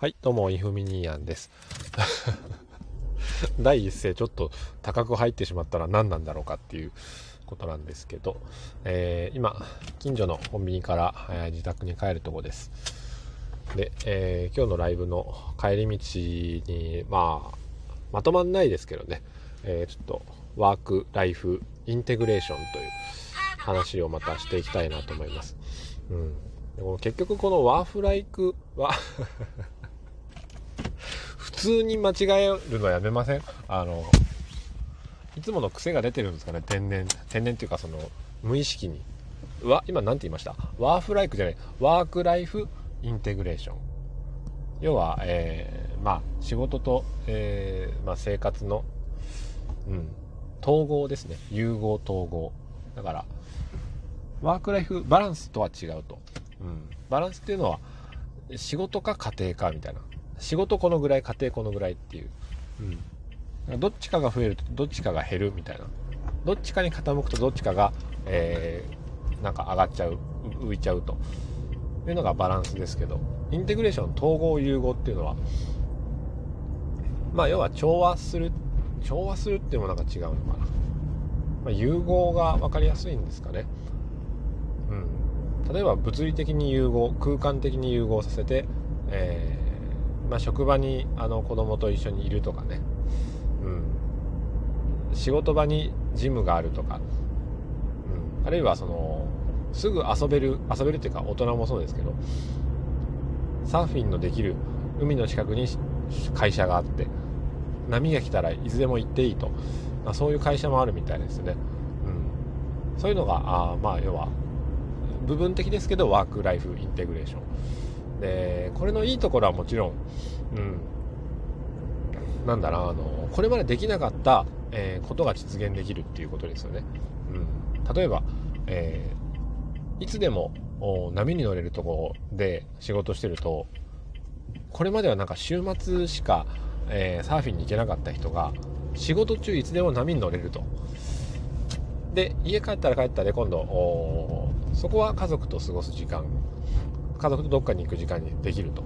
はい、どうも、イフミニーアンです。第一声ちょっと高く入ってしまったら何なんだろうかっていうことなんですけど、えー、今、近所のコンビニから、えー、自宅に帰るとこです。で、えー、今日のライブの帰り道に、まあ、まとまんないですけどね、えちょっとワーク・ライフ・インテグレーションという話をまたしていきたいなと思います。うんでも結局このワーフライクは 通に間違えるのやめません？あのいつもの癖が出てるんですかね？天然天然っていうかその無意識に。わ今何て言いました？ワーフライクじゃない。ワークライフインテグレーション。要は、えー、まあ仕事と、えー、まあ、生活の、うん、統合ですね。融合統合。だからワークライフバランスとは違うと。うん、バランスっていうのは仕事か家庭かみたいな。仕事このぐらい家庭このぐらいっていう、うん、どっちかが増えるとどっちかが減るみたいな。どっちかに傾くとどっちかが、えー、なんか上がっちゃう浮いちゃうと。いうのがバランスですけど。インテグレーション統合融合っていうのはまあ要は調和する調和するっていうのもなんか違うのかな、まあ、融合が分かりやすいんですかね。うん。例えば物理的に融合空間的に融合させて、えー、まあ、職場にあの子供と一緒にいるとかね、うん、仕事場にジムがあるとか、うん、あるいはそのすぐ遊べる遊べるっていうか大人もそうですけどサーフィンのできる海の近くに会社があって波が来たらいつでも行っていいと、まあ、そういう会社もあるみたいですね、うん、そういうのがあまあ要は部分的ですけどワーク・ライフ・インテグレーション。でこれのいいところはもちろん、うん、なんだなあのこれまでできなかった、えー、ことが実現できるっていうことですよね、うん、例えば、えー、いつでも波に乗れるとこで仕事してるとこれまではなんか週末しか、えー、サーフィンに行けなかった人が仕事中いつでも波に乗れると。で家帰ったら帰ったで今度そこは家族と過ごす時間。家族とどっかに行く時間にできると。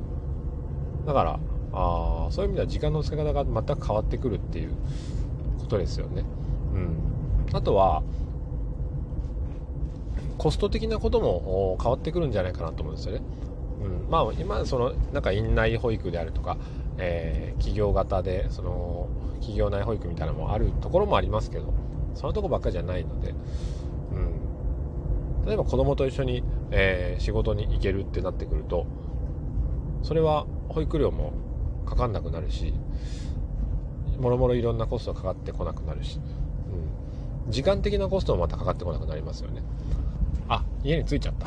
だからあそういう意味では時間の使い方が全く変わってくるっていうことですよね。うん。あとはコスト的なことも変わってくるんじゃないかなと思うんですよね、うん、まあ今そのなんか院内保育であるとか、えー、企業型でその企業内保育みたいなのもあるところもありますけどそのとこばっかじゃないので、うん、例えば子供と一緒に、えー、仕事に行けるってなってくるとそれは保育料もかかんなくなるしもろもろいろんなコストがかかってこなくなるし、うん、時間的なコストもまたかかってこなくなりますよね。あ家に着いちゃった。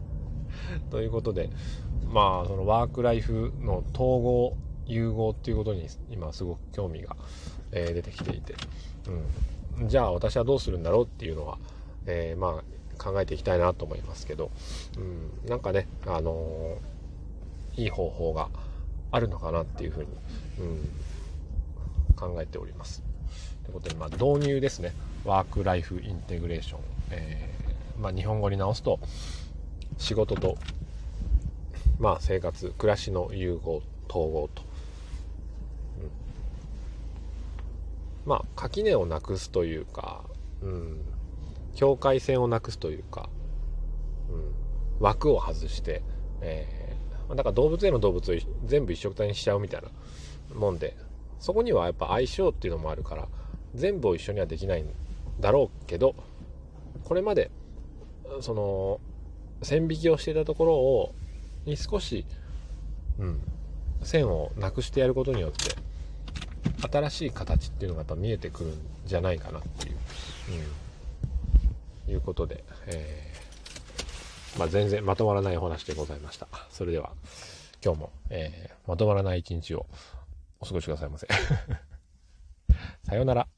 ということでまあそのワークライフの統合融合っていうことに今すごく興味が、えー、出てきていて、うん、じゃあ私はどうするんだろうっていうのは、えー、まあ考えていきたいなと思いますけど、うん、なんかね、あのー、いい方法があるのかなっていうふうに、うん、考えております。ということで、まあ、導入ですね。ワーク・ライフ・インテグレーション。えー、まあ、日本語に直すと、仕事と、まあ、生活、暮らしの融合、統合と。まあ、垣根をなくすというか、うん、境界線をなくすというか、うん、枠を外して、えー、だから動物園の動物を全部一緒くたにしちゃうみたいなもんでそこにはやっぱ相性っていうのもあるから全部を一緒にはできないんだろうけどこれまでその線引きをしていたところをに少し、うん、線をなくしてやることによって新しい形っていうのがやっぱ見えてくるんじゃないかなっていう、うん。いうことで、えー、まあ、全然まとまらないお話でございました。それでは、今日も、えー、まとまらない一日をお過ごしくださいませ。さようなら。